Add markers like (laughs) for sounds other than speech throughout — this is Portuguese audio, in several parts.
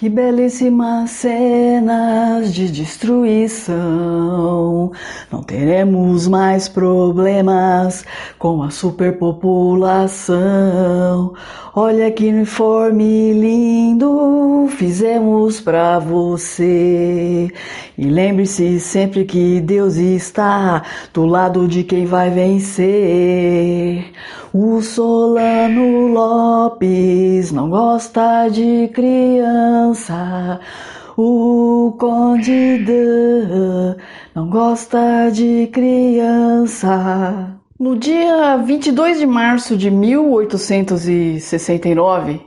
Que belíssimas cenas de destruição. Não teremos mais problemas com a superpopulação. Olha que uniforme lindo fizemos pra você. E lembre-se sempre que Deus está do lado de quem vai vencer. O Solano Lopes não gosta de criança. O Conde Dan não gosta de criança. No dia 22 de março de 1869,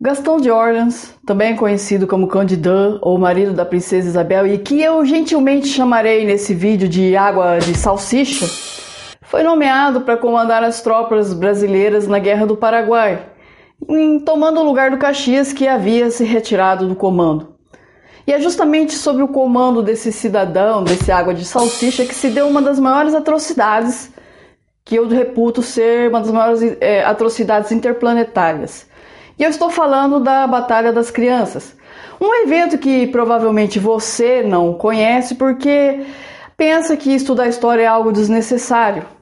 Gastão de Orleans, também conhecido como Conde Dan ou marido da princesa Isabel e que eu gentilmente chamarei nesse vídeo de água de salsicha, foi nomeado para comandar as tropas brasileiras na Guerra do Paraguai, tomando o lugar do Caxias que havia se retirado do comando. E é justamente sobre o comando desse cidadão, desse água de salsicha, que se deu uma das maiores atrocidades que eu reputo ser uma das maiores é, atrocidades interplanetárias. E eu estou falando da Batalha das Crianças, um evento que provavelmente você não conhece porque pensa que estudar história é algo desnecessário.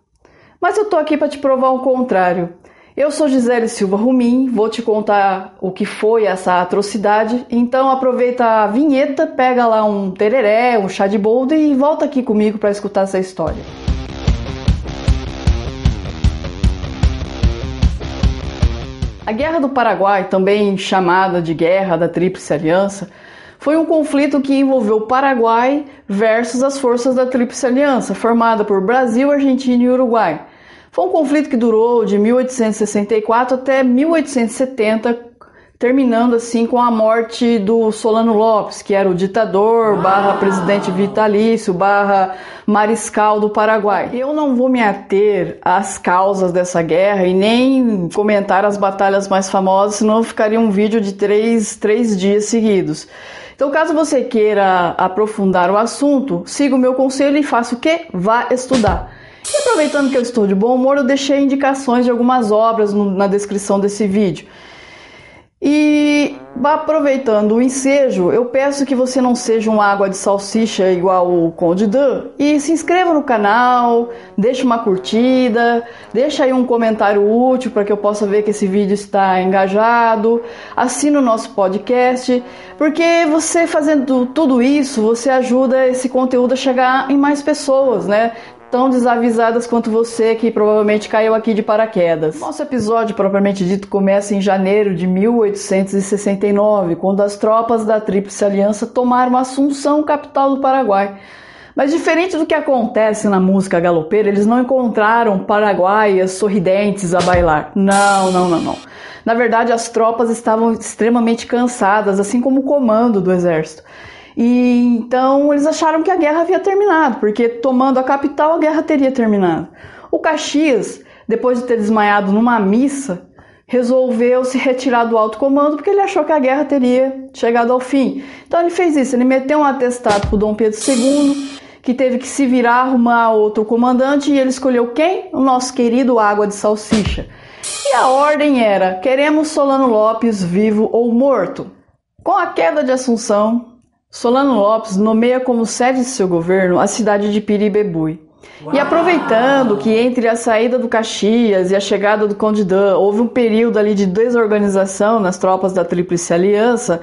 Mas eu tô aqui para te provar o contrário. Eu sou Gisele Silva Rumim, vou te contar o que foi essa atrocidade. Então aproveita a vinheta, pega lá um tereré, um chá de boldo e volta aqui comigo para escutar essa história. A Guerra do Paraguai, também chamada de Guerra da Tríplice Aliança, foi um conflito que envolveu o Paraguai versus as forças da Tríplice Aliança, formada por Brasil, Argentina e Uruguai. Foi um conflito que durou de 1864 até 1870, terminando assim com a morte do Solano Lopes, que era o ditador, barra presidente vitalício, barra mariscal do Paraguai. Eu não vou me ater às causas dessa guerra e nem comentar as batalhas mais famosas, senão ficaria um vídeo de três, três dias seguidos. Então, caso você queira aprofundar o assunto, siga o meu conselho e faça o que? Vá estudar. E aproveitando que eu estou de bom humor, eu deixei indicações de algumas obras no, na descrição desse vídeo. E aproveitando o ensejo, eu peço que você não seja um água de salsicha igual o Conde Dan e se inscreva no canal, deixe uma curtida, deixa aí um comentário útil para que eu possa ver que esse vídeo está engajado, assina o nosso podcast, porque você fazendo tudo isso, você ajuda esse conteúdo a chegar em mais pessoas, né? Tão desavisadas quanto você que provavelmente caiu aqui de paraquedas. Nosso episódio propriamente dito começa em janeiro de 1869, quando as tropas da Tríplice Aliança tomaram Assunção, capital do Paraguai. Mas diferente do que acontece na música galopeira, eles não encontraram paraguaias sorridentes a bailar. Não, não, não, não. Na verdade, as tropas estavam extremamente cansadas, assim como o comando do exército. E então eles acharam que a guerra havia terminado, porque tomando a capital a guerra teria terminado. O Caxias, depois de ter desmaiado numa missa, resolveu se retirar do alto comando porque ele achou que a guerra teria chegado ao fim. Então ele fez isso, ele meteu um atestado para Dom Pedro II, que teve que se virar, arrumar outro comandante, e ele escolheu quem? O nosso querido Água de Salsicha. E a ordem era: queremos Solano Lopes vivo ou morto. Com a queda de Assunção, Solano Lopes nomeia como sede de seu governo a cidade de Piribebui. Uau. E aproveitando que entre a saída do Caxias e a chegada do Conde Dan houve um período ali de desorganização nas tropas da Tríplice Aliança,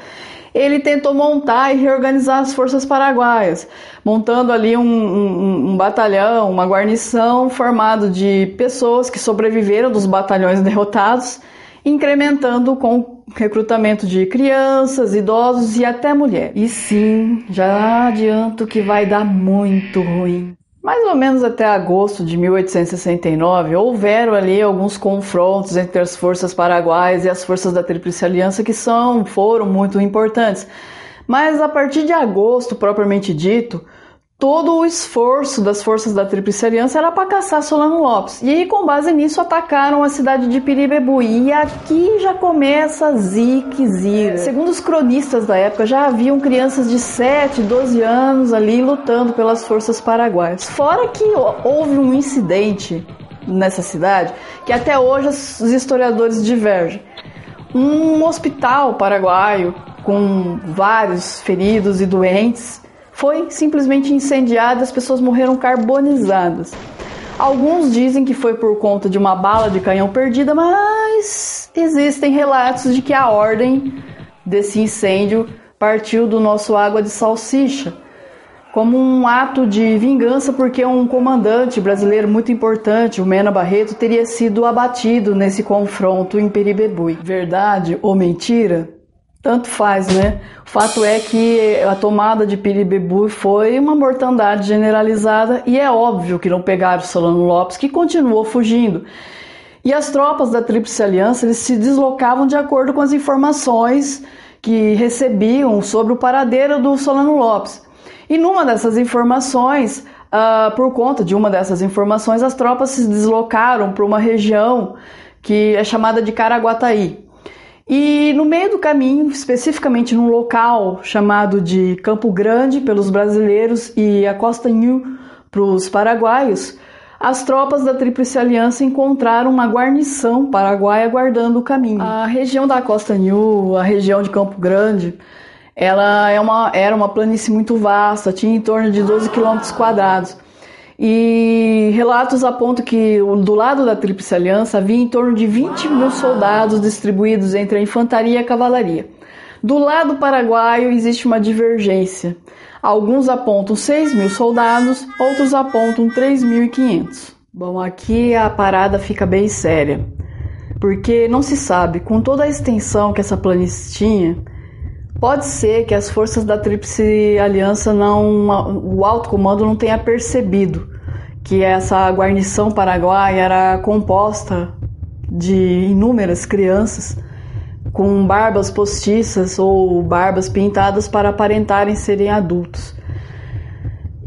ele tentou montar e reorganizar as forças paraguaias, montando ali um, um, um, batalhão, uma guarnição formado de pessoas que sobreviveram dos batalhões (laughs) derrotados, incrementando com recrutamento de crianças, idosos e até mulheres. E sim, já adianto que vai dar muito ruim. Mais ou menos até agosto de 1869, houveram ali alguns confrontos entre as forças paraguaias e as forças da Tríplice Aliança que são, foram muito importantes. Mas a partir de agosto, propriamente dito, todo o esforço das forças da Tríplice Aliança era para caçar Solano Lopes. E aí, com base nisso, atacaram a cidade de Piribebu. E aqui já começa a zique zira. Segundo os cronistas da época, já haviam crianças de 7, 12 anos ali lutando pelas forças paraguaias. Fora que houve um incidente nessa cidade que até hoje os historiadores divergem. Um hospital paraguaio com vários feridos e doentes, foi simplesmente incendiada as pessoas morreram carbonizadas. Alguns dizem que foi por conta de uma bala de canhão perdida, mas existem relatos de que a ordem desse incêndio partiu do nosso água de salsicha, como um ato de vingança porque um comandante brasileiro muito importante, o Mena Barreto, teria sido abatido nesse confronto em Peribebui. Verdade ou mentira? Tanto faz, né? O fato é que a tomada de Piribebu foi uma mortandade generalizada e é óbvio que não pegaram Solano Lopes, que continuou fugindo. E as tropas da Tríplice Aliança eles se deslocavam de acordo com as informações que recebiam sobre o paradeiro do Solano Lopes. E numa dessas informações, uh, por conta de uma dessas informações, as tropas se deslocaram para uma região que é chamada de Caraguataí. E no meio do caminho, especificamente num local chamado de Campo Grande pelos brasileiros e a Costa New para os paraguaios, as tropas da Tríplice Aliança encontraram uma guarnição paraguaia guardando o caminho. A região da Costa New, a região de Campo Grande, ela é uma, era uma planície muito vasta, tinha em torno de 12 quilômetros quadrados. E relatos apontam que do lado da Tríplice Aliança havia em torno de 20 mil soldados distribuídos entre a infantaria e a cavalaria. Do lado paraguaio existe uma divergência. Alguns apontam 6 mil soldados, outros apontam 3.500. Bom, aqui a parada fica bem séria, porque não se sabe, com toda a extensão que essa planície tinha, Pode ser que as forças da Tríplice Aliança não, o alto comando não tenha percebido que essa guarnição paraguaia era composta de inúmeras crianças com barbas postiças ou barbas pintadas para aparentarem serem adultos.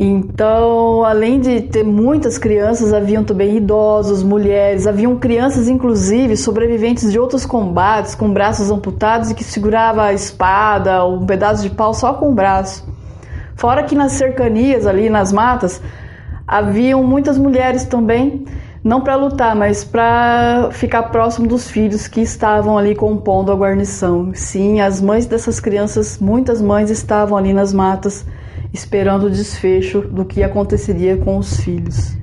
Então, além de ter muitas crianças, haviam também idosos, mulheres, haviam crianças, inclusive, sobreviventes de outros combates, com braços amputados e que segurava a espada ou um pedaço de pau só com o braço. Fora que nas cercanias, ali nas matas, haviam muitas mulheres também, não para lutar, mas para ficar próximo dos filhos que estavam ali compondo a guarnição. Sim, as mães dessas crianças, muitas mães estavam ali nas matas esperando o desfecho do que aconteceria com os filhos.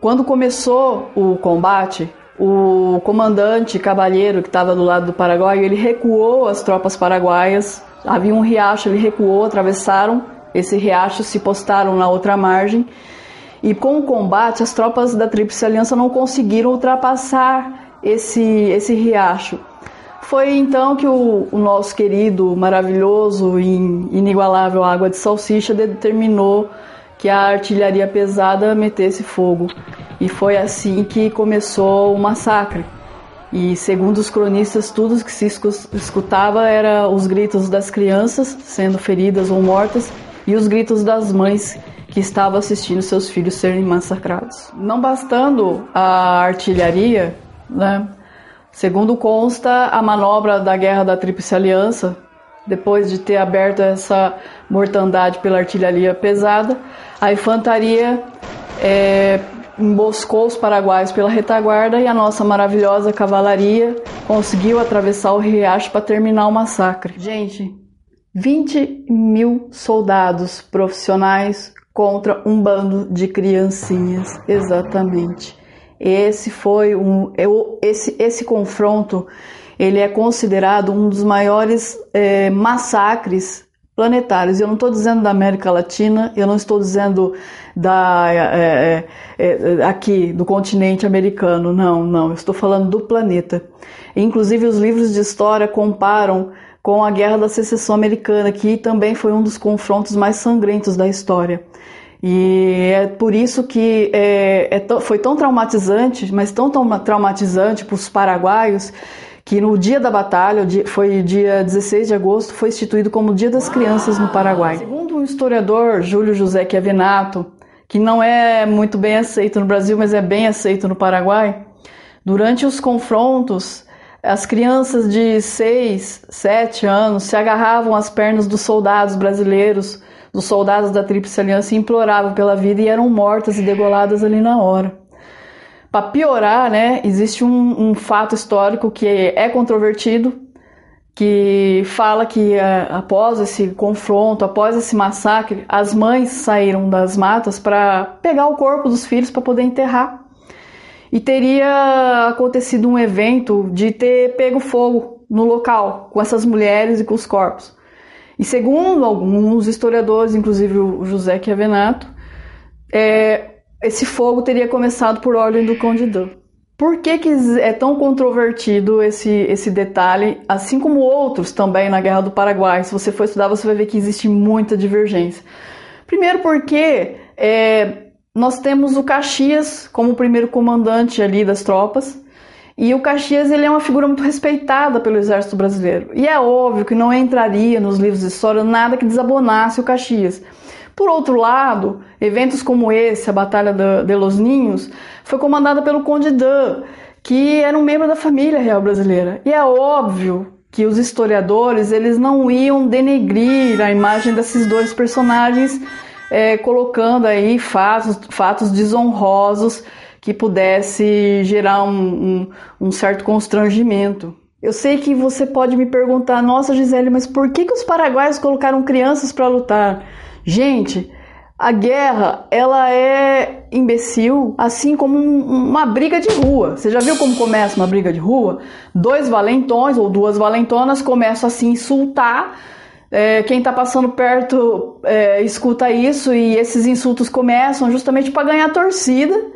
Quando começou o combate, o comandante cavalheiro que estava do lado do Paraguai, ele recuou as tropas paraguaias. Havia um riacho, ele recuou, atravessaram esse riacho, se postaram na outra margem. E com o combate, as tropas da Tríplice Aliança não conseguiram ultrapassar esse, esse riacho. Foi então que o, o nosso querido, maravilhoso e inigualável Água de Salsicha determinou que a artilharia pesada metesse fogo. E foi assim que começou o massacre. E segundo os cronistas, tudo que se escutava era os gritos das crianças sendo feridas ou mortas e os gritos das mães que estavam assistindo seus filhos serem massacrados. Não bastando a artilharia, né, Segundo consta, a manobra da Guerra da Tríplice Aliança, depois de ter aberto essa mortandade pela artilharia pesada, a infantaria é, emboscou os paraguaios pela retaguarda e a nossa maravilhosa cavalaria conseguiu atravessar o riacho para terminar o massacre. Gente, 20 mil soldados profissionais contra um bando de criancinhas, exatamente. Esse foi um, esse, esse confronto ele é considerado um dos maiores é, massacres planetários. Eu não estou dizendo da América Latina, eu não estou dizendo da é, é, aqui do continente americano, não, não. Eu estou falando do planeta. Inclusive os livros de história comparam com a Guerra da Secessão Americana, que também foi um dos confrontos mais sangrentos da história. E é por isso que é, é, foi tão traumatizante, mas tão, tão traumatizante para os paraguaios, que no dia da batalha, foi dia 16 de agosto, foi instituído como Dia das Crianças no Paraguai. Segundo o historiador Júlio José Chiavenato, que não é muito bem aceito no Brasil, mas é bem aceito no Paraguai, durante os confrontos, as crianças de 6, 7 anos se agarravam às pernas dos soldados brasileiros dos soldados da Tríplice Aliança imploravam pela vida e eram mortas e degoladas ali na hora. Para piorar, né, existe um, um, fato histórico que é controvertido, que fala que é, após esse confronto, após esse massacre, as mães saíram das matas para pegar o corpo dos filhos para poder enterrar. E teria acontecido um evento de ter pego fogo no local com essas mulheres e com os corpos. E segundo alguns historiadores, inclusive o José Chiavenato, é, esse fogo teria começado por ordem do Conde Dan. Por que, que é tão controvertido esse, esse detalhe, assim como outros também na Guerra do Paraguai? Se você for estudar, você vai ver que existe muita divergência. Primeiro porque é, nós temos o Caxias como primeiro comandante ali das tropas, e o Caxias ele é uma figura muito respeitada pelo exército brasileiro. E é óbvio que não entraria nos livros de história nada que desabonasse o Caxias. Por outro lado, eventos como esse, a Batalha de Los Ninhos, foi comandada pelo Conde Dan, que era um membro da família real brasileira. E é óbvio que os historiadores eles não iam denegrir a imagem desses dois personagens, é, colocando aí fatos, fatos desonrosos que pudesse gerar um, um, um certo constrangimento. Eu sei que você pode me perguntar, nossa Gisele, mas por que, que os paraguaios colocaram crianças para lutar? Gente, a guerra ela é imbecil, assim como um, uma briga de rua. Você já viu como começa uma briga de rua? Dois valentões ou duas valentonas começam a se insultar. É, quem está passando perto é, escuta isso e esses insultos começam justamente para ganhar torcida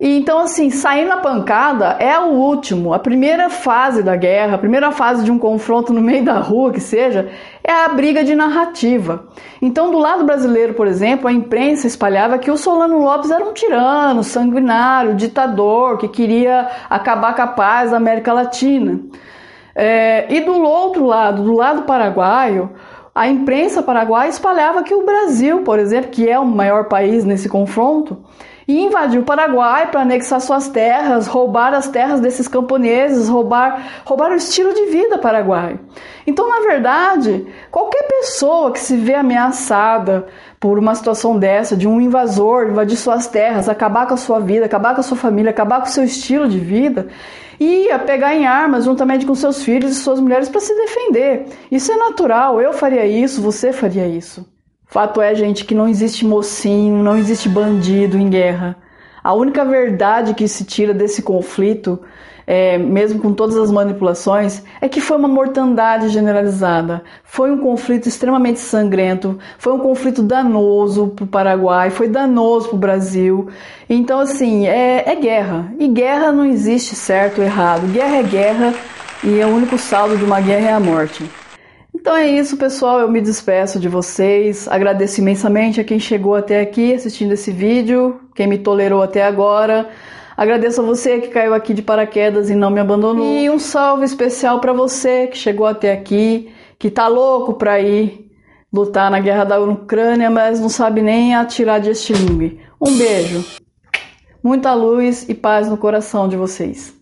e então, assim, sair na pancada é o último. A primeira fase da guerra, a primeira fase de um confronto no meio da rua, que seja, é a briga de narrativa. Então, do lado brasileiro, por exemplo, a imprensa espalhava que o Solano Lopes era um tirano, sanguinário, ditador, que queria acabar com a paz da América Latina. É, e do outro lado, do lado paraguaio, a imprensa paraguaia espalhava que o Brasil, por exemplo, que é o maior país nesse confronto, e invadiu o Paraguai para anexar suas terras, roubar as terras desses camponeses, roubar, roubar o estilo de vida paraguaio. Então, na verdade, qualquer pessoa que se vê ameaçada por uma situação dessa, de um invasor invadir suas terras, acabar com a sua vida, acabar com a sua família, acabar com o seu estilo de vida, ia pegar em armas juntamente com seus filhos e suas mulheres para se defender. Isso é natural, eu faria isso, você faria isso. Fato é, gente, que não existe mocinho, não existe bandido em guerra. A única verdade que se tira desse conflito, é, mesmo com todas as manipulações, é que foi uma mortandade generalizada. Foi um conflito extremamente sangrento, foi um conflito danoso para o Paraguai, foi danoso para o Brasil. Então, assim, é, é guerra. E guerra não existe certo ou errado. Guerra é guerra e o único saldo de uma guerra é a morte. Então é isso, pessoal. Eu me despeço de vocês. Agradeço imensamente a quem chegou até aqui assistindo esse vídeo, quem me tolerou até agora. Agradeço a você que caiu aqui de paraquedas e não me abandonou. E um salve especial para você que chegou até aqui, que tá louco para ir lutar na guerra da Ucrânia, mas não sabe nem atirar de estilingue. Um beijo. Muita luz e paz no coração de vocês.